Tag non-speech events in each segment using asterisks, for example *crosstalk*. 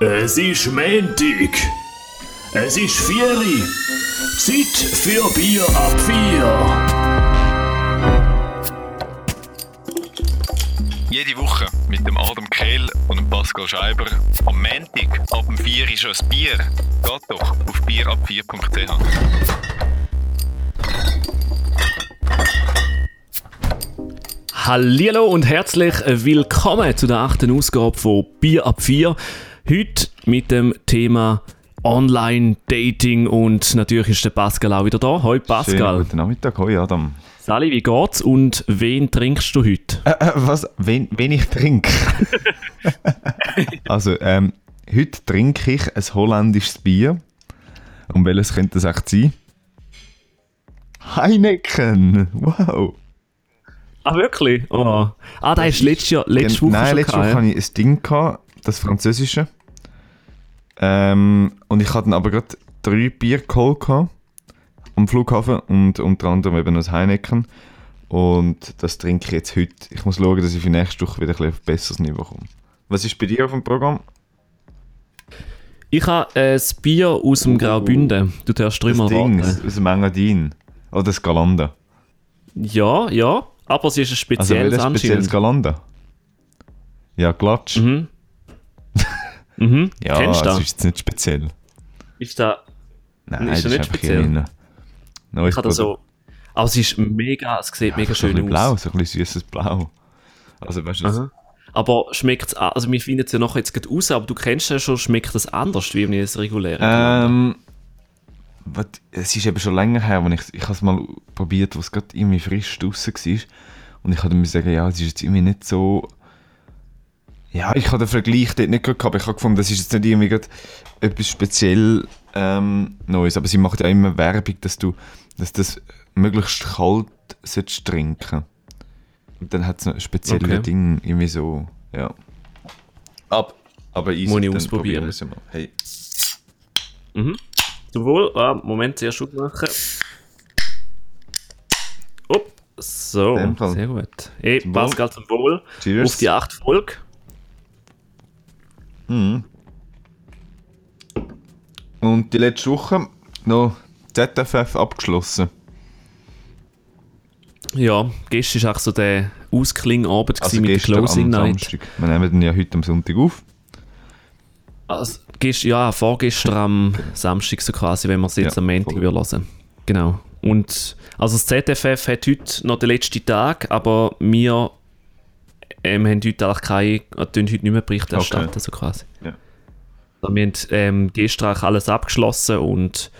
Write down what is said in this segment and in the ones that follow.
Es ist Montag. Es ist Vieri. Zeit für Bier ab vier. Jede Woche mit dem Adam Kehl und dem Pascal Scheiber. Am Montag ab dem 4 ist ein Bier. Geht doch auf bierab4.ch. Hallo und herzlich willkommen zu der achten Ausgabe von Bier ab 4. Heute mit dem Thema Online-Dating und natürlich ist der Pascal auch wieder da. Hoi Pascal. Schönen guten Nachmittag, hoi Adam. Sali, wie geht's und wen trinkst du heute? Äh, äh, was? Wen, wen ich trinke? *laughs* also, ähm, heute trinke ich ein holländisches Bier. Und welches könnte das echt sein? Heineken! Wow! Ah, wirklich? Oh. Ah, da ist letztes Jahr, letzte Woche Nein, schon letzte Woche hatte ich ein Ding, gehabt, das französische. Ähm, und ich hatte dann aber gerade drei Bier geholt am Flughafen und unter anderem eben das Heineken. Und das trinke ich jetzt heute. Ich muss schauen, dass ich für nächste Woche wieder ein, auf ein besseres Niveau komme. Was ist bei dir auf dem Programm? Ich habe ein Bier aus dem Graubünden. Du Das dreimal Ding raten. aus dem Engadin. Oder das Galanda. Ja, ja, aber es ist ein Also spezielles welches spezielles anscheinend. Galanda? Ja, Glatsch. Mhm. Mhm. Ja, Kennst du das das? ist jetzt nicht speziell. Ist da... Nein, Ist das ist nicht speziell? Neues Ich da so... Aber es ist mega... Es sieht mega so ein schön bisschen aus. blau, so ein bisschen süßes Blau. Also weißt du, das-. Aber schmeckt es... Also wir finden es ja nachher jetzt gerade raus, aber du kennst ja schon, schmeckt das anders, wie wenn es reguläre Ähm, was, es ist eben schon länger her, als ich, ich habe es mal probiert, wo es gerade irgendwie frisch draußen war. Und ich habe mir sagen, ja, es ist jetzt irgendwie nicht so... Ja, ich habe den Vergleich dort nicht gehabt, aber ich habe gefunden, das ist jetzt nicht irgendwie etwas speziell ähm, Neues. Aber sie macht ja immer Werbung, dass du dass das möglichst kalt solltest trinken Und dann hat es noch ein spezielles Okay. Ding, irgendwie so, ja. Ab, aber easy, Muss ich ausprobieren. probieren mal. Hey. Zum Wohl. Ah, Moment, zuerst gut machen. Upp. So, sehr gut. Hey. Pascal zum Wohl. Cheers. Auf die 8 Folge. Und die letzte Woche noch ZFF abgeschlossen. Ja, gestern war auch so der Ausklingabend Also mit der gestern Closing Night. Samstag. Wir nehmen den ja heute am Sonntag auf. Also, gest, ja, vorgestern am Samstag so quasi, wenn wir es jetzt Ja, am Montag hören. Genau. Und also das ZFF hat heute noch den letzten Tag, aber wir ähm, haben heute eigentlich keine, tun heute nicht mehr Bericht erstatten, Okay. so quasi. Ja. Also wir haben ähm, gestern alles abgeschlossen und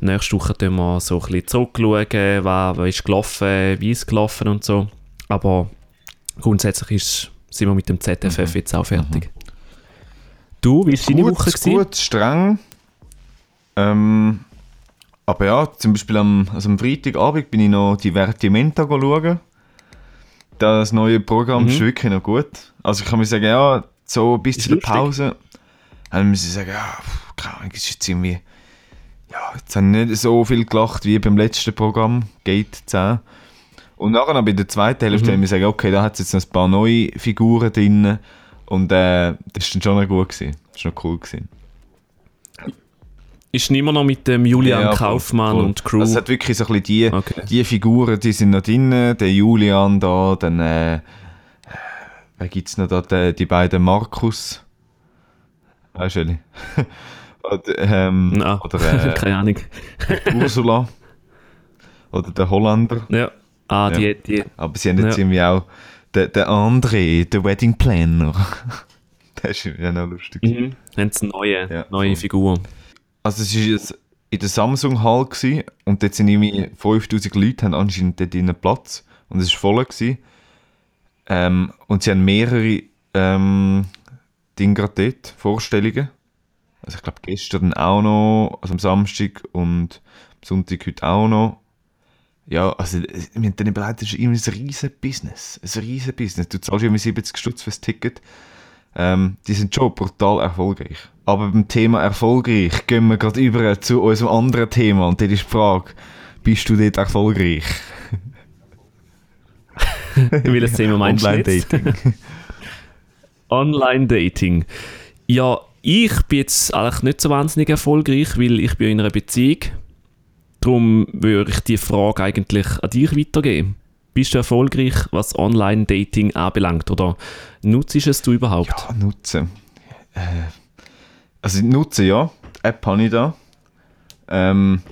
nächste Woche tun wir so ein bisschen zurückschauen, was, was ist gelaufen, wie ist gelaufen und so. Aber grundsätzlich ist, sind wir mit dem ZFF jetzt auch fertig. Du, wie war deine Mhm. Gut, Woche? gewesen? gut, streng. Ähm, aber ja, zum Beispiel am, also am Freitagabend bin ich noch Divertimento schauen. Das neue Programm Mhm. ist wirklich noch gut. Also ich kann mir sagen, ja, so bis zu der. Pause haben wir sagen, ja, keine Ahnung, es ist jetzt irgendwie, ja, jetzt haben nicht so viel gelacht wie beim letzten Programm, Gate 10. Und nachher noch bei der zweiten Hälfte Mhm. haben wir gesagt, okay, da hat es jetzt noch ein paar neue Figuren drin. Und äh, das war dann schon noch gut. Gewesen. Das war noch cool. Gewesen. Ist nicht mehr noch mit dem Julian Ja, Kaufmann voll. und Crew. Also es hat wirklich so ein bisschen die, Okay. die Figuren, die sind noch drin. Der Julian da, dann äh, wer gibt es noch da? Die, die beiden Markus. Weißt du, *laughs* oder, ähm, oder *laughs* äh, keine Ahnung. Ursula. Oder der Holländer. Ja. Ah, Ja. die, die. Aber sie haben jetzt Ja. irgendwie auch den, den André, den Wedding Planner. *laughs* der ist ja noch lustig. Mhm. Haben sie eine neue, Ja, neue voll. Figur. Also es war in der Samsung Hall gewesen, und dort sind irgendwie 5000 Leute, haben anscheinend dort drinnen Platz und es war voll. Gewesen. Ähm, und sie haben mehrere ähm, Dinge gerade dort, Vorstellungen. Also ich glaube gestern auch noch, also am Samstag und am Sonntag heute auch noch. Ja, also wir haben dann überlegt, das ist irgendwie ein riesen Business. Ein riesen Business. Du zahlst irgendwie 70 Stutz fürs Ticket. Ähm, die sind schon brutal erfolgreich. Aber beim Thema erfolgreich gehen wir gerade über zu unserem anderen Thema. Und das ist die Frage, bist du dort erfolgreich? *laughs* Welches Thema meinst du? Online-Dating. *laughs* Online-Dating. Ja, ich bin jetzt eigentlich nicht so wahnsinnig erfolgreich, weil ich bin in einer Beziehung. Darum würde ich die Frage eigentlich an dich weitergeben. Bist du erfolgreich, was Online-Dating anbelangt? Oder nutzt es du überhaupt? Ja, nutzen. Äh, also nutzen ja. Die App habe ich da. Ähm,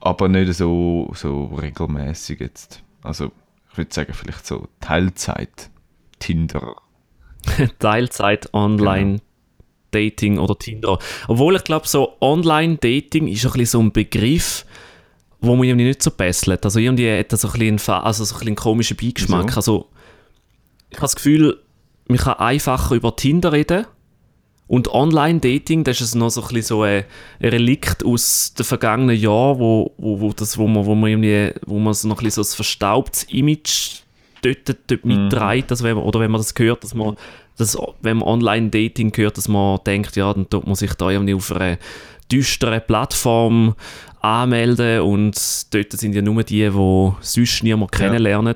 aber nicht so, so regelmäßig jetzt. Also ich würde sagen, vielleicht so Teilzeit. Tinder. *laughs* Teilzeit Online Dating oder Tinder. Obwohl ich glaube, so Online Dating ist ein bisschen so ein Begriff, wo man irgendwie nicht so besselt. Also irgendwie hat das so ein bisschen, einen also so ein bisschen komischen Beigeschmack. Wieso? Also ich habe das Gefühl, man kann einfacher über Tinder reden. Und Online-Dating, das ist noch so ein bisschen so ein Relikt aus den vergangenen Jahren, wo, wo, wo, das, wo, man, wo, man irgendwie, wo man so noch ein bisschen so ein verstaubtes Image dort, dort mitträgt. Also wenn man, oder wenn man das hört, dass man, dass, wenn man Online-Dating hört, dass man denkt, ja, dann tut man sich da irgendwie auf einer düsteren Plattform anmelden und dort sind ja nur die, die sonst niemand kennenlernen.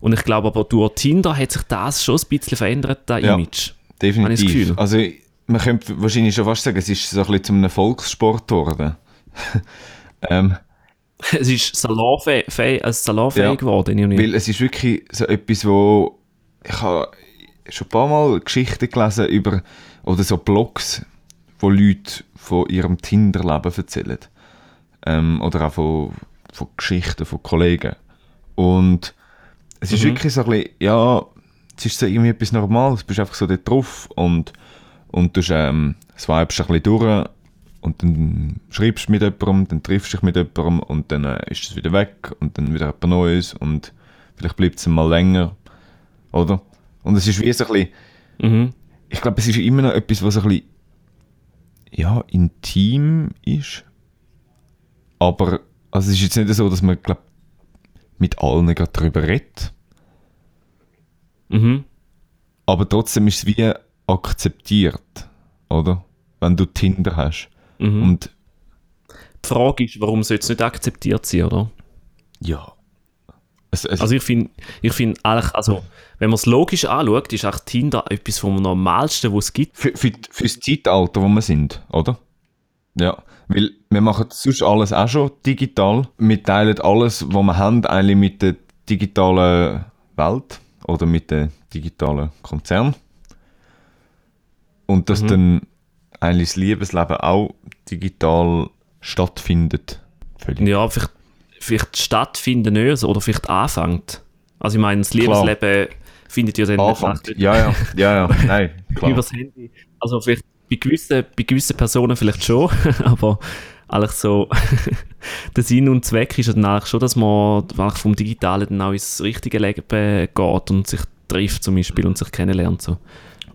Und ich glaube aber durch Tinder hat sich das schon ein bisschen verändert, das Ja. Image. Definitiv. Also man könnte wahrscheinlich schon fast sagen, es ist so ein bisschen zu einem Volkssport geworden. *laughs* ähm, *laughs* Es ist salonfähig, fähig- also salonfähig Ja. geworden. weil es ist wirklich so etwas, wo ich habe schon ein paar Mal Geschichten gelesen über oder so Blogs, wo Leute von ihrem Tinder-Leben erzählen. Ähm, oder auch von, von Geschichten von Kollegen. Und es ist Mhm. wirklich so ein bisschen, ja, es ist so irgendwie etwas Normales. Du bist einfach so dort drauf und, und du ähm, swipest ein bisschen durch und dann schreibst du mit jemandem, dann triffst du dich mit jemandem und dann äh, ist es wieder weg und dann wieder etwas Neues und vielleicht bleibt es mal länger, oder? Und es ist wie so ein bisschen, Mhm. ich glaube, es ist immer noch etwas, was ein bisschen, ja, intim ist, aber also es ist jetzt nicht so, dass man, glaub, mit allen gerade darüber redet, Mhm. aber trotzdem ist es wie akzeptiert, oder? Wenn du Tinder hast. Mhm. Und Die Frage ist, warum soll es nicht akzeptiert sein, oder? ja. Es, es, Also ich finde, ich find eigentlich, also wenn man es logisch anschaut, ist auch Tinder etwas vom Normalsten, was es gibt. für, für, fürs Zeitalter, wo wir sind, oder? Ja, weil wir machen sonst alles auch schon digital. Wir teilen alles, was wir haben, eigentlich mit der digitalen Welt oder mit dem digitalen Konzern. Und dass dann eigentlich das Liebesleben auch digital stattfindet. Völlig. Ja, vielleicht, vielleicht stattfinden nicht, oder vielleicht anfängt. Also ich meine, das Klar. Liebesleben findet ja dann Anfang. nicht Ja, ja, ja, ja, *laughs* nein, klar. übers Handy. Also vielleicht bei gewissen, bei gewissen Personen vielleicht schon, *laughs* aber eigentlich so *laughs* der Sinn und Zweck ist ja dann eigentlich schon, dass man vom Digitalen dann auch ins richtige Leben geht und sich trifft zum Beispiel und sich kennenlernt. So.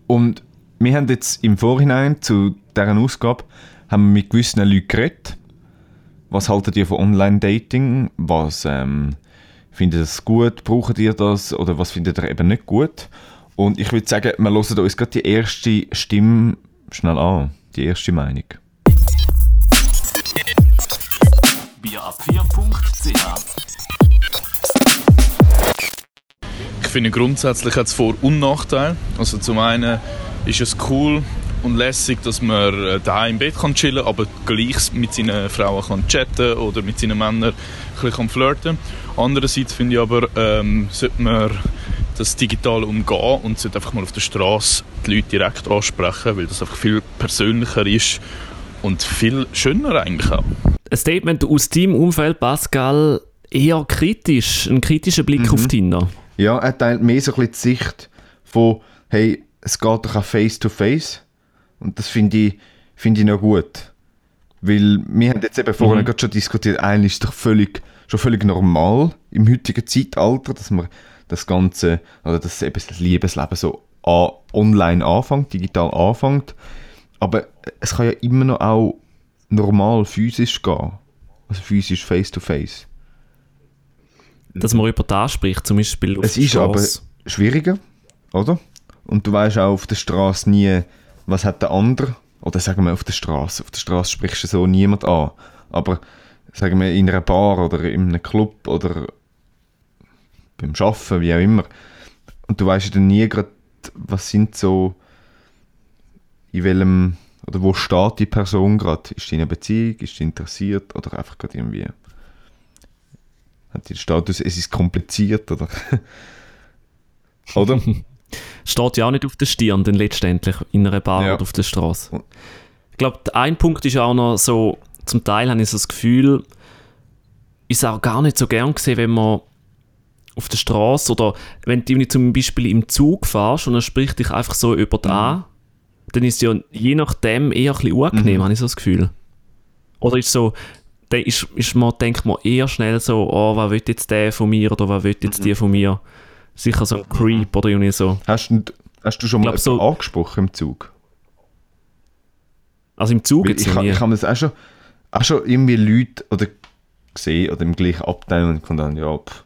Und wir haben jetzt im Vorhinein zu deren Ausgabe haben wir mit gewissen Leuten geredet. Was haltet ihr von Online-Dating? Was ähm, findet ihr gut? Braucht ihr das? Oder was findet ihr eben nicht gut? Und ich würde sagen, wir hören uns gerade die erste Stimme schnell an. Die erste Meinung. Bierab4.ch Ich finde grundsätzlich hat es Vor- und Nachteile. Also zum einen ist es cool und lässig, dass man äh, daheim im Bett kann chillen, aber gleich mit seinen Frauen kann chatten oder mit seinen Männern ein bisschen kann flirten. Andererseits finde ich aber, ähm, sollte man das digital umgehen und sollte einfach mal auf der Straße die Leute direkt ansprechen, weil das einfach viel persönlicher ist und viel schöner eigentlich auch. Ein Statement aus deinem Umfeld, Pascal, eher kritisch, ein kritischer Blick auf Tinder. Ja, er teilt mehr so ein bisschen die Sicht von, hey, es geht doch auch face-to-face. Und das finde ich, finde ich noch gut. Weil wir haben jetzt eben vorhin gerade schon diskutiert, eigentlich ist es doch völlig, schon völlig normal im heutigen Zeitalter, dass man das Ganze, oder dass eben das Liebesleben so an, online anfängt, digital anfängt. Aber es kann ja immer noch auch normal physisch gehen. Also physisch face-to-face. Dass man über das spricht, zum Beispiel auf Es ist aber Strasse. schwieriger, oder? Und du weißt auch auf der Straße nie, was hat der andere. Oder sagen wir auf der Straße. Auf der Straße sprichst du so niemand an. Aber sagen wir in einer Bar oder in einem Club oder beim Arbeiten, wie auch immer. Und du weißt ja dann nie gerade, was sind so, in welchem oder wo steht die Person gerade? Ist die in einer Beziehung, ist sie interessiert oder einfach gerade irgendwie hat die den Status, es ist kompliziert oder *laughs* oder? *laughs* Steht ja auch nicht auf der Stirn, dann letztendlich in einer Bar Ja. oder auf der Straße. Ich glaube, ein Punkt ist auch noch so, zum Teil habe ich so das Gefühl, ist auch gar nicht so gern gesehen, wenn man auf der Straße oder wenn du zum Beispiel im Zug fährst und er spricht dich einfach so über Mhm. an, dann ist es ja je nachdem eher ein bisschen unangenehm, Mhm. habe ich so das Gefühl. Oder ist so, dann ist, ist man, denkt man eher schnell so, oh, was will jetzt der von mir oder was will Mhm. jetzt die von mir? Sicher so ein Creep oder irgendwie so. Hast, du, hast du schon mal so- angesprochen im Zug? Also im Zug jetzt ich, ha- ich habe das auch schon, auch schon irgendwie Leute oder gesehen oder im gleichen Abteil und ich kann dann, ja, pff,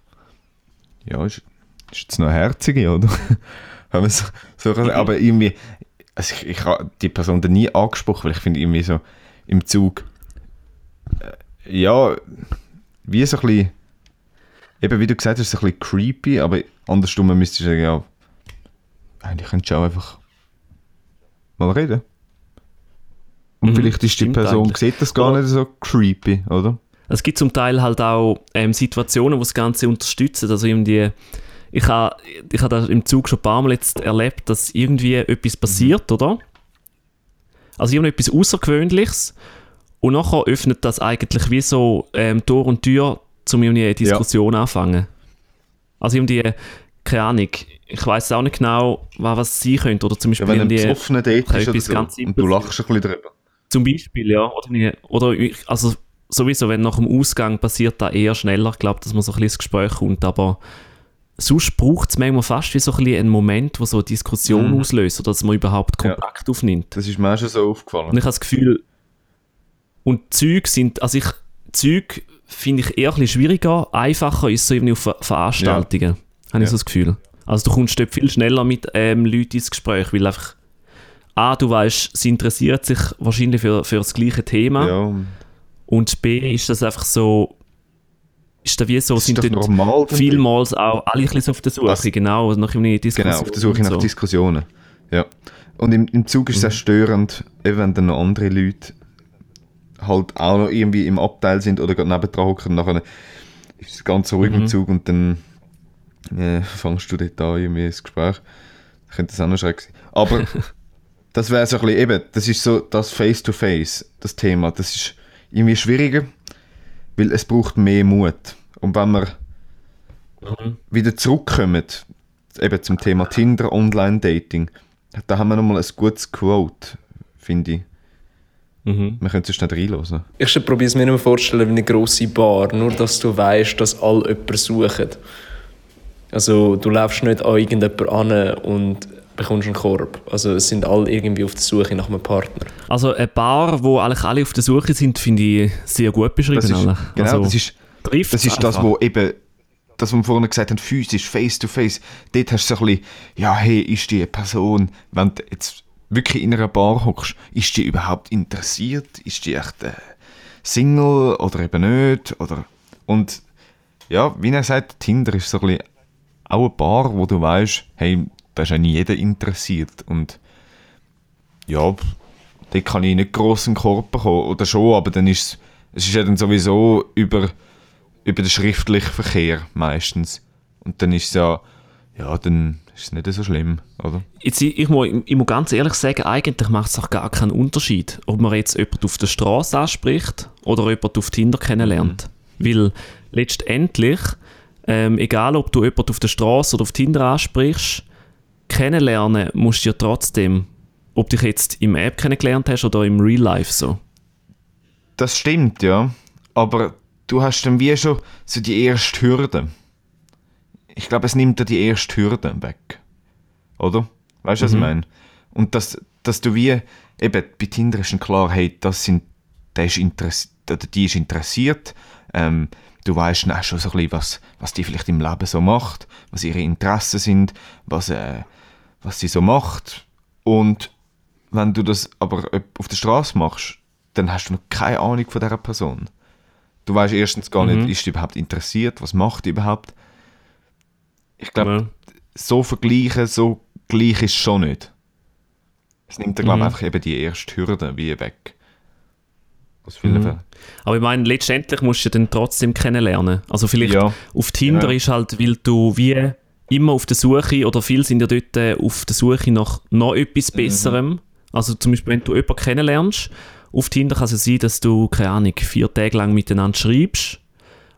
ja, ist, ist jetzt noch herzige, oder? *laughs* So, so können- aber irgendwie, also ich, ich habe die Person dann nie angesprochen, weil ich finde irgendwie so im Zug, äh, ja, wie so ein bisschen, eben wie du gesagt hast, so ein bisschen creepy, aber andersrum müsstest du sagen, ja, eigentlich könntest du auch einfach mal reden. Und Mhm, vielleicht ist die Person, eigentlich. sieht das gar Oder- nicht so creepy, oder? Es gibt zum Teil halt auch ähm, Situationen, wo das Ganze unterstützen. Also irgendwie, ich habe ich ha das im Zug schon ein paar Mal jetzt erlebt, dass irgendwie etwas passiert, oder? Also irgendetwas Außergewöhnliches. Und nachher öffnet das eigentlich wie so ähm, Tor und Tür, um irgendwie eine Diskussion anfangen. Also irgendwie, keine Ahnung, ich weiß auch nicht genau, was, was sein könnte. Oder zum Ja, Beispiel wenn ein irgendwie, besoffener Date ist oder so, ganz und du lachst ein bisschen drüber. Zum Beispiel, ja. Oder, oder also sowieso, wenn nach dem Ausgang passiert da eher schneller, ich glaube, dass man so ein bisschen ins Gespräch kommt, aber sonst braucht es manchmal fast wie so ein einen Moment, wo so eine Diskussion Mhm. auslöst oder dass man überhaupt Ja. Kontakt aufnimmt. Das ist mir schon so aufgefallen. Und ich habe das Gefühl, und Züg sind, also ich, Züg finde ich eher ein bisschen schwieriger, einfacher ist so auf Ver- Veranstaltungen, habe ich Ja. so das Gefühl. Also du kommst dort viel schneller mit ähm, Leuten ins Gespräch, weil einfach A, du weißt, sie interessiert sich wahrscheinlich für, für das gleiche Thema ja, und B, ist das einfach so, ist da wie so, das sind dort normal. vielmals auch alle ein bisschen auf der Suche, Das- genau, nach irgendwie Diskussion. Genau, auf der Suche nach so. Diskussionen. Ja. Und im, im Zug ist es Mhm. auch störend, eben wenn dann noch andere Leute halt auch noch irgendwie im Abteil sind oder gerade nebendran hocken nachher ist es ganz ruhig Mhm. im Zug und dann äh, fangst du dort an irgendwie das Gespräch. Könnte das auch noch schräg sein. Aber *laughs* das wäre so ein bisschen eben, das ist so das Face-to-Face, das Thema. Das ist irgendwie schwieriger, weil es braucht mehr Mut. Und wenn wir Mhm. wieder zurückkommen, eben zum Thema Tinder, Online-Dating, da haben wir nochmal ein gutes Quote, finde ich. Mhm. Wir können es schnell reinhören. Ich probiere es mir nicht mehr vorstellen wie eine grosse Bar, nur dass du weißt, dass alle jemanden suchen. Also du läufst nicht an irgendjemanden an und bekommst einen Korb. Also es sind alle irgendwie auf der Suche nach einem Partner. Also eine Bar, wo eigentlich alle auf der Suche sind, finde ich sehr gut beschrieben. Das ist, eigentlich. genau, also, das ist, das, ist das, wo eben, das, was wir vorhin gesagt haben, physisch, face-to-face, dort hast du so ein bisschen, ja, hey, ist die Person, wenn du jetzt wirklich in einer Bar hockst, ist die überhaupt interessiert? Ist die echt äh, Single oder eben nicht? Oder, und ja, wie er sagt, Tinder ist so ein auch eine Bar, wo du weißt, hey, da ist ja nie jeder interessiert. Und ja, dort kann ich nicht gross einen Korb bekommen. Oder schon, aber dann ist es, es ist ja dann sowieso über, über den schriftlichen Verkehr meistens. Und dann ist es ja, ja, dann ist es nicht so schlimm, oder? Jetzt, ich, ich, muss, ich muss ganz ehrlich sagen, eigentlich macht es auch gar keinen Unterschied, ob man jetzt jemanden auf der Straße anspricht oder jemanden auf Tinder kennenlernt. Weil letztendlich, ähm, egal ob du jemanden auf der Straße oder auf Tinder ansprichst, kennenlernen musst du ja trotzdem, ob dich jetzt im App kennengelernt hast oder im Real Life so. Das stimmt, ja. Aber du hast dann wie schon so die erste Hürde. Ich glaube, es nimmt dir die erste Hürde weg. Oder? Weißt du, was ich meine? Und dass, dass du wie, eben, bei Tinder ist klar, hey, das sind, der ist interess oder die ist interessiert. Ähm, du weißt dann schon so ein bisschen, was, was die vielleicht im Leben so macht, was ihre Interessen sind, was, äh, was sie so macht. Und wenn du das aber auf der Straße machst, dann hast du noch keine Ahnung von dieser Person. Du weißt erstens gar Mhm. nicht, ist die überhaupt interessiert, was macht die überhaupt. Ich glaube, Ja. so vergleichen, so gleich ist es schon nicht. Es nimmt dann, glaube Mhm. einfach eben die erste Hürde wie weg. Aus vielen Mhm. Fällen. Aber ich meine, letztendlich musst du dann trotzdem kennenlernen. Also vielleicht Ja. auf Tinder Ja. ist halt, weil du wie immer auf der Suche, oder viele sind ja dort äh, auf der Suche nach noch etwas Mhm. Besserem. Also zum Beispiel, wenn du jemanden kennenlernst, auf Tinder kann es ja sein, dass du, keine Ahnung, vier Tage lang miteinander schreibst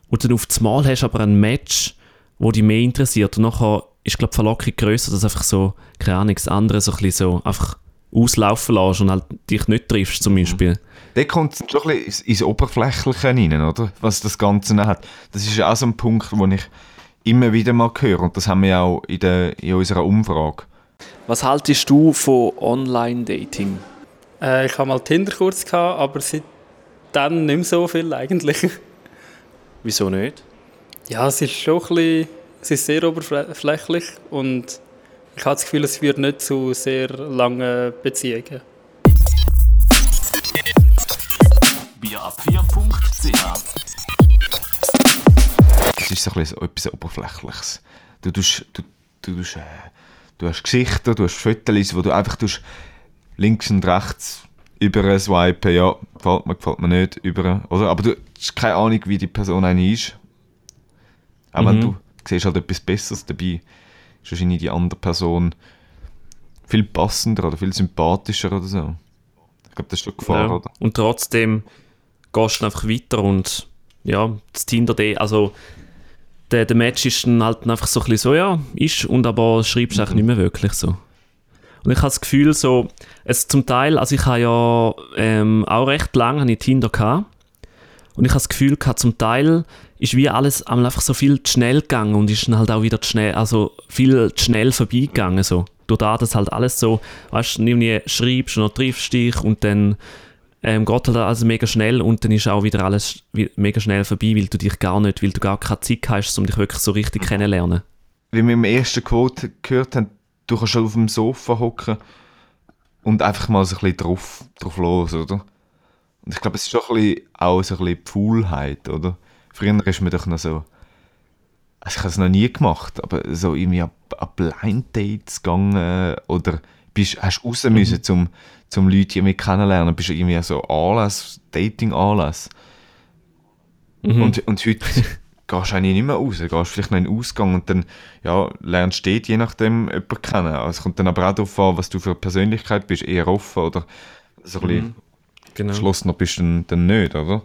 und dann auf das Mal hast du aber ein Match, wo dich mehr interessiert und nachher ist, glaube die Verlockung grösser, dass einfach so, keine Ahnung, das andere so ein bisschen so einfach auslaufen lässt und halt dich nicht triffst Mhm. zum Beispiel. Der kommt es schon ein bisschen ins, ins Oberflächliche rein, oder? Was das Ganze dann hat. Das ist ja auch so ein Punkt, den ich immer wieder mal höre. Und das haben wir ja auch in, der, in unserer Umfrage. Was haltest du von Online-Dating? Äh, ich hatte mal Tinder kurz, gehabt, aber seitdem nicht mehr so viel eigentlich. Wieso nicht? Ja, es ist schon ein bisschen, es ist sehr oberflächlich und ich habe das Gefühl, es führt nicht zu sehr langen Beziehungen. Bierab4.ch Das ist so ein bisschen etwas Oberflächliches. Du, tust, du, du, tust, äh, du hast Gesichter, du hast Fotos, wo du einfach tust, links und rechts über swipen, ja, gefällt mir, gefällt mir nicht, über, oder? Aber du hast keine Ahnung, wie die Person eigentlich ist. Auch wenn Mhm. du siehst halt etwas Besseres dabei, ist wahrscheinlich die andere Person viel passender oder viel sympathischer oder so. Ich glaube, das ist doch Gefahr, Ja. oder? Und trotzdem gehst du einfach weiter und ja, das Tinder, also der, der Match ist dann halt einfach so ein bisschen so, ja, ist, und aber schreibst eigentlich nicht mehr wirklich so. Und ich habe das Gefühl so, es zum Teil, also ich habe ja ähm, auch recht lange ich Tinder gehabt und ich habe das Gefühl gehabt, zum Teil ist wie alles einmal einfach so viel zu schnell gegangen und ist dann halt auch wieder zu schnell, also viel zu schnell vorbeigegangen so. Durch das, dass halt alles so, weißt du, irgendwie schreibst und triffst dich und dann ähm, geht halt alles mega schnell und dann ist auch wieder alles mega schnell vorbei, weil du dich gar nicht, weil du gar keine Zeit hast, um dich wirklich so richtig kennenzulernen. wie wir im ersten Quote gehört haben, du kannst auf dem Sofa hocken und einfach mal so ein bisschen drauf, drauf los, oder? Und ich glaube, es ist schon ein bisschen, auch so ein bisschen Faulheit, oder? Früher ist man doch noch so, also ich habe es noch nie gemacht, aber so irgendwie an, an Blind Dates gegangen oder bist, hast raus müssen, zum, zum Leute irgendwie kennenlernen, bist du irgendwie so Anlass, Dating-Anlass. Mhm. Und, und heute *laughs* gehst du eigentlich nicht mehr raus. Gehst vielleicht noch in den Ausgang und dann ja, lernst du dort je nachdem jemanden kennen. Also es kommt dann aber auch darauf an, was du für eine Persönlichkeit bist. Eher offen oder so ein bisschen Genau. geschlossener bist du dann, dann nicht, oder?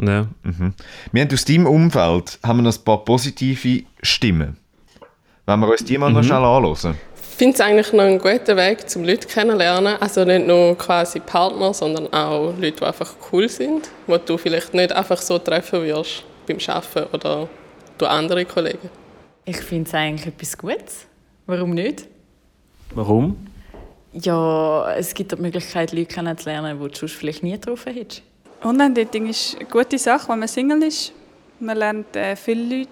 Ja. Wir haben aus deinem Umfeld haben wir noch ein paar positive Stimmen. Wenn wir uns die mal noch schnell anhören. Ich finde es eigentlich noch einen guten Weg, um Leute kennenzulernen. Also nicht nur quasi Partner, sondern auch Leute, die einfach cool sind, die du vielleicht nicht einfach so treffen wirst beim Arbeiten oder durch andere Kollegen. Ich finde es eigentlich etwas Gutes. Warum nicht? Warum? Ja, es gibt die Möglichkeit, Leute kennenzulernen, die du sonst vielleicht nie getroffen hättest. Online-Dating ist eine gute Sache, wenn man Single ist. Man lernt äh, viele Leute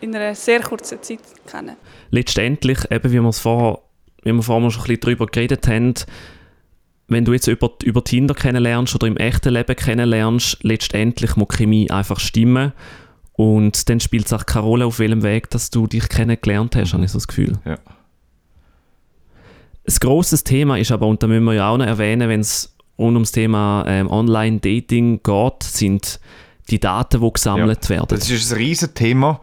in einer sehr kurzen Zeit kennen. Letztendlich, eben wie wir es vorher, wie wir vorher schon ein bisschen darüber geredet haben, wenn du jetzt über, über Tinder kennenlernst oder im echten Leben kennenlernst, letztendlich muss die Chemie einfach stimmen und dann spielt es auch keine Rolle, auf welchem Weg dass du dich kennengelernt hast, habe ich so das Gefühl. Ja. Ein grosses Thema ist aber, und da müssen wir ja auch noch erwähnen, wenn es rund ums Thema ähm, Online-Dating geht, sind die Daten, die gesammelt werden. Das ist ein riesen Thema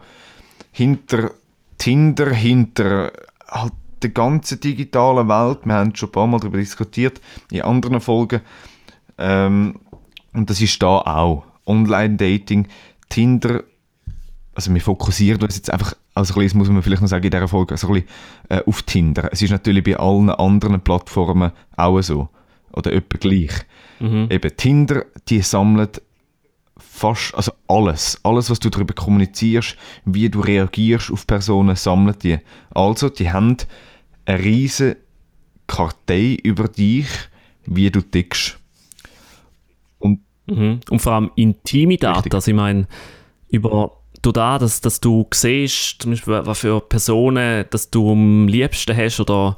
hinter Tinder, hinter halt der ganzen digitalen Welt. Wir haben schon ein paar Mal darüber diskutiert in anderen Folgen. Ähm, und das ist da auch. Online-Dating, Tinder, also wir fokussieren uns jetzt einfach, also ein bisschen, das muss man vielleicht noch sagen in dieser Folge, also ein bisschen, äh, auf Tinder. Es ist natürlich bei allen anderen Plattformen auch so. Oder etwa gleich. Eben Tinder, die sammelt fast, also alles, alles, was du darüber kommunizierst, wie du reagierst auf Personen, sammelt die. Also, die haben eine riesige Kartei über dich, wie du tickst. Mhm. Und vor allem intime Daten. Also ich meine, über durch das, dass, dass du siehst, zum Beispiel, was für Personen dass du am liebsten hast oder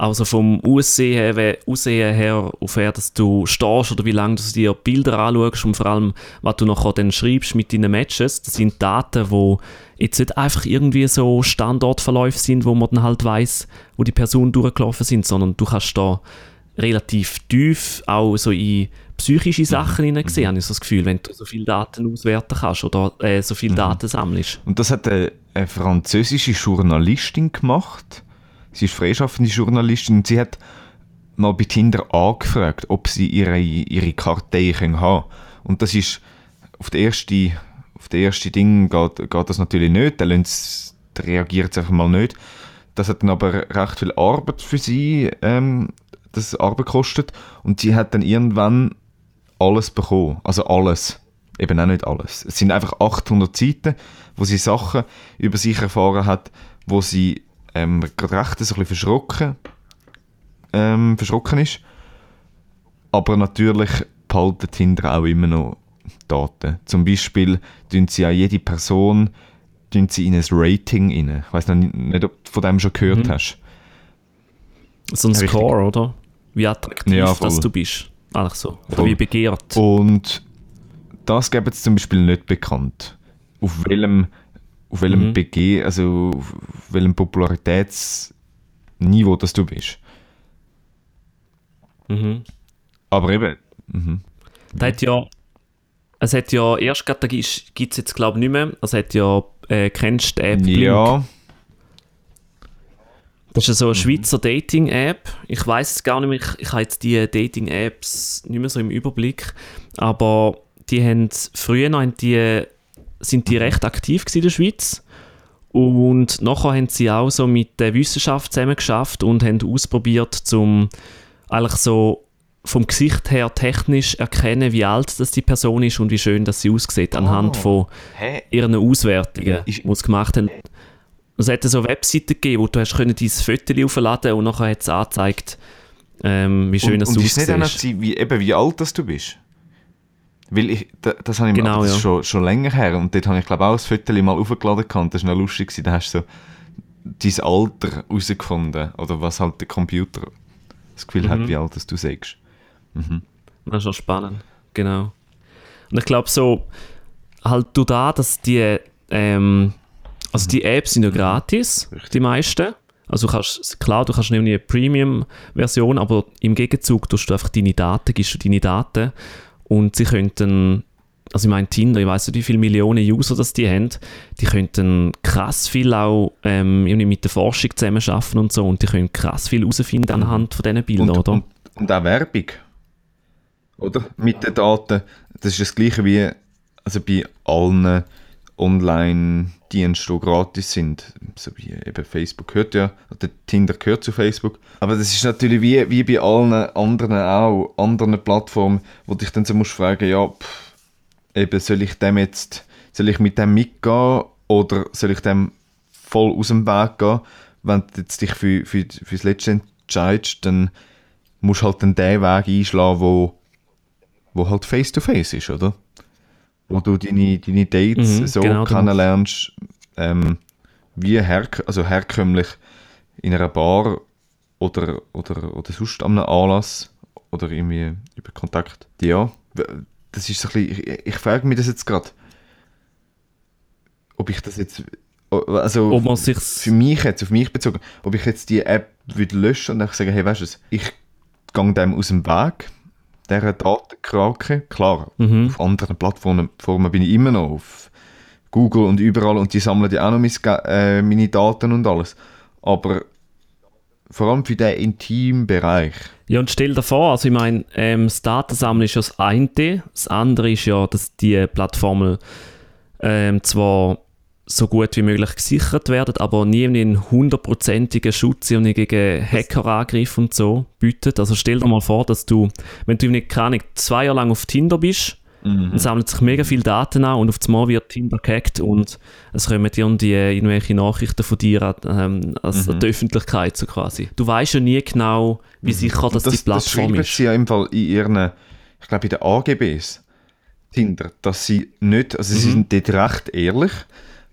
Also vom Aussehen her, Aussehen her, auf wer dass du stehst oder wie lange du dir Bilder anschaust und vor allem, was du nachher dann schreibst mit deinen Matches. Das sind Daten, die jetzt nicht einfach irgendwie so Standortverläufe sind, wo man dann halt weiß, wo die Personen durchgelaufen sind, sondern du kannst da relativ tief auch so in psychische Sachen hineinsehen, habe ich so das Gefühl, wenn du so viele Daten auswerten kannst oder äh, so viele Daten sammelst. Und das hat eine, eine französische Journalistin gemacht. Sie ist freischaffende Journalistin und sie hat mal bei Tinder angefragt, ob sie ihre, ihre Kartei können haben Und das ist auf das erste, auf das erste Ding geht, geht das natürlich nicht. Dann, reagiert sie einfach mal nicht. Das hat dann aber recht viel Arbeit für sie, ähm, das Arbeit gekostet. Und sie hat dann irgendwann alles bekommen. Also alles. Eben auch nicht alles. Es sind einfach 800 Seiten, wo sie Sachen über sich erfahren hat, wo sie ähm, gerade recht so ein bisschen verschrocken, ähm, verschrocken ist. Aber natürlich behalten Tinder auch immer noch Daten. Zum Beispiel tun sie auch jede Person tun sie in ein Rating rein. Ich weiß noch nicht, ob du von dem schon gehört Mhm. hast. So ein. Score, oder? Wie attraktiv Ja, dass du bist. Eigentlich so. Oder wie begehrt. Und das gäbe es zum Beispiel nicht bekannt. Auf welchem, auf welchem Mhm. BG, also auf welchem Popularitätsniveau das du bist. Mhm. Aber eben, mhm. Da hat ja, es hat ja erst gerade, gibt es jetzt glaube ich nicht mehr, es hat ja, äh, kennst du App Blink? ja, Das ist so eine Schweizer Dating-App. Ich weiß es gar nicht mehr, ich, ich habe jetzt die Dating-Apps nicht mehr so im Überblick, aber die haben, früher noch die, sind die recht aktiv in der Schweiz und nachher haben sie auch so mit der Wissenschaft zusammen geschafft und haben ausprobiert, zum eigentlich so vom Gesicht her technisch erkennen, wie alt das die Person ist und wie schön das sie aussieht, anhand Oh. von hä? ihren Auswertungen, Ist- die sie gemacht haben. Es hat so Webseiten gegeben, wo du hast können dein Foto aufladen und nachher hat es angezeigt, ähm, wie schön und, es und ist nicht auch aussieht. wie, eben, wie alt das du bist? Weil ich, da, das habe ich mal, Genau, das ist ja. schon, schon länger her und dort habe ich glaube auch das Foto mal aufgeladen gehabt. das war noch lustig, gewesen. da hast du so dein Alter herausgefunden oder was halt der Computer das Gefühl hat, Mhm. wie alt das du sagst. Das ist schon spannend, genau. Und ich glaube so, halt du da, dass die, ähm, also die Apps sind ja gratis, die meisten. Also du kannst, klar, du kannst nämlich eine Premium-Version, aber im Gegenzug tust du einfach deine Daten, gibst du deine Daten und sie könnten, also ich meine Tinder, ich weiß nicht, wie viele Millionen User das die haben, die könnten krass viel auch ähm, irgendwie mit der Forschung zusammenarbeiten und so und die können krass viel herausfinden anhand von diesen Bildern, Und, oder? und, und auch Werbung. Oder? Mit den Daten. Das ist das gleiche wie also bei allen Online-Diensten, die gratis sind. So wie eben Facebook gehört ja, oder Tinder gehört zu Facebook. Aber das ist natürlich wie, wie bei allen anderen auch, anderen Plattformen, wo dich dann so musst fragen, ja, pff, eben soll ich dem jetzt, soll ich mit dem mitgehen oder soll ich dem voll aus dem Weg gehen? Wenn du jetzt dich für, für, fürs Letzte entscheidest, dann musst du halt dann den Weg einschlagen, wo, wo halt face-to-face ist, oder? Wo du deine, deine Dates Mhm, so genau, kennenlernst, ähm, wie herk also herkömmlich in einer Bar oder, oder, oder sonst an einem Anlass oder irgendwie über Kontakt. Ja, das ist so ein bisschen, ich, ich frage mich das jetzt gerade, ob ich das jetzt, also Ob man für mich jetzt, auf mich bezogen, ob ich jetzt die App würde löschen und einfach sagen, hey, weißt du, was, ich gehe dem aus dem Weg, dieser Datenkrake, klar, Mhm. auf anderen Plattformen Formen bin ich immer noch, auf Google und überall und die sammeln ja auch noch meine, Ga- äh, meine Daten und alles, aber vor allem für den intimen Bereich, Ja, und stell dir vor, also ich meine, ähm, das Datensammeln ist ja das eine, das andere ist ja, dass die Plattformen ähm, zwar so gut wie möglich gesichert werden, aber nie einen hundertprozentigen Schutz irgendwie gegen Hackerangriffe und so bietet. Also stell dir mal vor, dass du, wenn du nicht, keine Ahnung, zwei Jahre lang auf Tinder bist, dann sammeln sich mega viele Daten an und auf einmal wird Tinder gehackt und es kommen dir die, irgendwelche Nachrichten von dir an, ähm, also an die Öffentlichkeit so quasi. Du weißt ja nie genau, wie sicher das, Und die Plattform schreiben ist. sie ja im Fall in ihren, ich glaube in den AGBs, Tinder, dass sie nicht, also sie Mhm. sind dort recht ehrlich,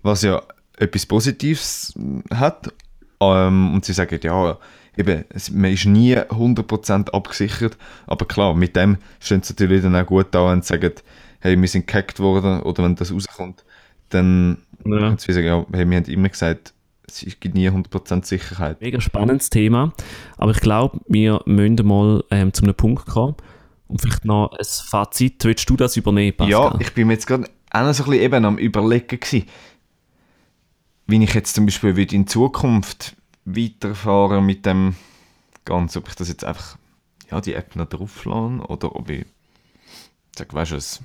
was ja etwas Positives mm, hat. Ähm, und sie sagen, ja, eben, es, man ist nie 100% abgesichert, aber klar, mit dem stehen sie natürlich dann auch gut da und sagen, hey, wir sind gehackt worden, oder wenn das rauskommt, dann Ja. können sie sagen, ja, hey, wir haben immer gesagt, es gibt nie 100% Sicherheit. Mega spannendes Thema. Aber ich glaube, wir müssen mal ähm, zu einem Punkt kommen. Und vielleicht noch ein Fazit. Willst du das übernehmen, Pascal? Ja, ich bin mir jetzt gerade auch noch so ein bisschen eben am überlegen gewesen, wie ich jetzt zum Beispiel würde in Zukunft weiterfahren mit dem Ganzen, ob ich das jetzt einfach, ja, die App noch draufladen oder ob ich sage, weißt du was,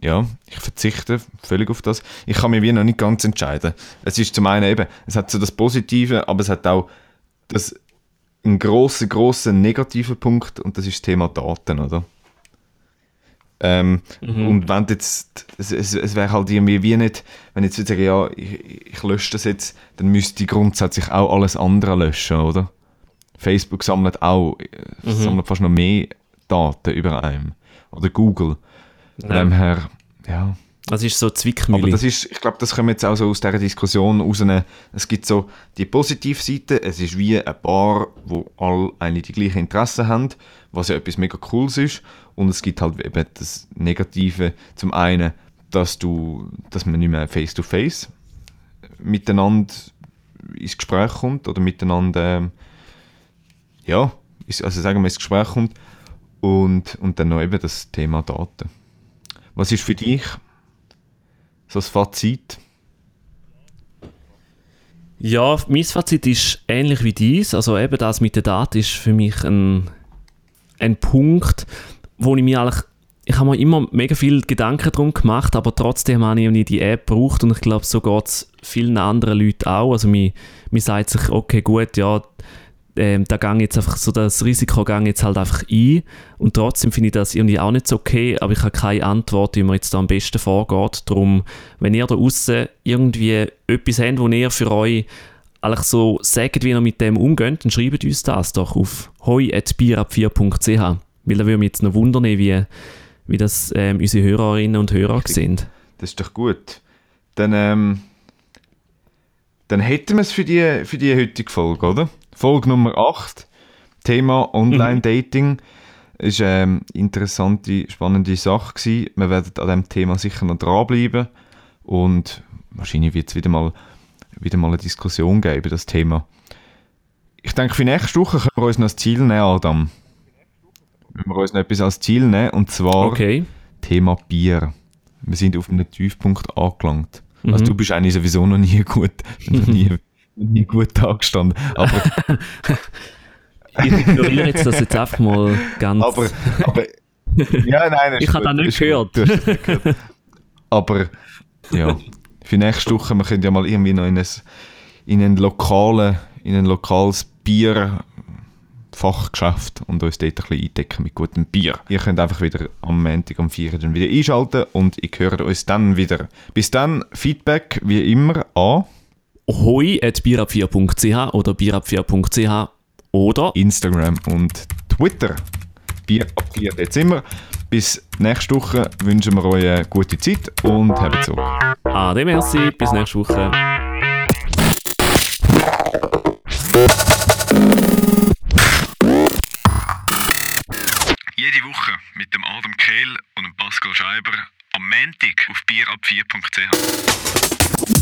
ja, ich verzichte völlig auf das. Ich kann mich wie noch nicht ganz entscheiden. Es ist zum einen eben, es hat so das Positive, aber es hat auch das einen grossen, grossen negativen Punkt und das ist das Thema Daten, oder? Ähm, Und wenn jetzt, es, es, es wäre halt irgendwie wie nicht, wenn ich jetzt sagen, ja, ich, ich lösche das jetzt, dann müsste ich grundsätzlich auch alles andere löschen, oder? Facebook sammelt auch, äh, sammelt fast noch mehr Daten über einem. Oder Google. Von Ja. dem her, ja. Das ist so Aber Zwickmühle. das ist, ich glaube, das wir jetzt auch so aus dieser Diskussion rausnehmen. Es gibt so die positive Seite, es ist wie ein Paar, wo alle eigentlich die gleichen Interessen haben, was ja etwas mega Cooles ist. Und es gibt halt eben das Negative, zum einen, dass du, dass man nicht mehr face-to-face miteinander ins Gespräch kommt oder miteinander, ähm, ja, also sagen wir ins Gespräch kommt. Und, und dann noch eben das Thema Daten. Was ist für dich so das Fazit? Ja, mein Fazit ist ähnlich wie dies. Also eben das mit der Daten ist für mich ein, ein Punkt, wo ich mir eigentlich ich habe mir immer mega viel Gedanken darum gemacht, aber trotzdem habe ich nicht die App gebraucht und ich glaube, so geht es vielen anderen Leuten auch. Also man, man sagt sich, okay, gut, ja, ähm, da gang jetzt einfach so das Risiko gang jetzt halt einfach ein und trotzdem finde ich das irgendwie auch nicht so okay, aber ich habe keine Antwort, wie man jetzt da am besten vorgeht. Darum, wenn ihr da draussen irgendwie etwas habt, wo ihr für euch eigentlich so sagt, wie ihr mit dem umgeht, dann schreibt uns das doch auf hoi.bierab4.ch weil da würde mich jetzt noch wundern, wie, wie das ähm, unsere Hörerinnen und Hörer sind. Das ist doch gut. Dann, ähm, dann hätten wir es für die, für die heutige Folge, oder? Folge Nummer 8, Thema Online-Dating. Ist eine interessante, spannende Sache gewesen. Wir werden an diesem Thema sicher noch dranbleiben. Und wahrscheinlich wird es wieder mal, wieder mal eine Diskussion geben über das Thema. Ich denke, für nächste Woche können wir uns noch das Ziel nehmen, Adam. Wenn wir uns noch etwas als Ziel nehmen, und zwar Okay. Thema Bier. Wir sind auf einem Tiefpunkt angelangt. Mhm. Also du bist eigentlich sowieso noch nie gut, *laughs* noch nie, noch nie gut angestanden. Aber, *laughs* Ich ignoriere jetzt das jetzt einfach mal ganz. aber, aber ja, nein, *laughs* Ich habe das nicht gehört. gehört. Aber ja, für nächste Woche, wir können ja mal irgendwie noch in ein, in ein, lokale, in ein lokales Bierfachgeschäft und uns dort ein bisschen eindecken mit gutem Bier. Ihr könnt einfach wieder am Montag, am 4. dann wieder einschalten und ich höre uns dann wieder. Bis dann, Feedback wie immer an hoi.bierab4.ch oder bierab4.ch oder Instagram und Twitter. Bier ab 4 Dezember. Bis nächste Woche wünschen wir euch eine gute Zeit und habt so. Ade, merci, bis nächste Woche. Jede Woche mit dem Adam Kehl und dem Pascal Scheiber am Montag auf bierab4.ch.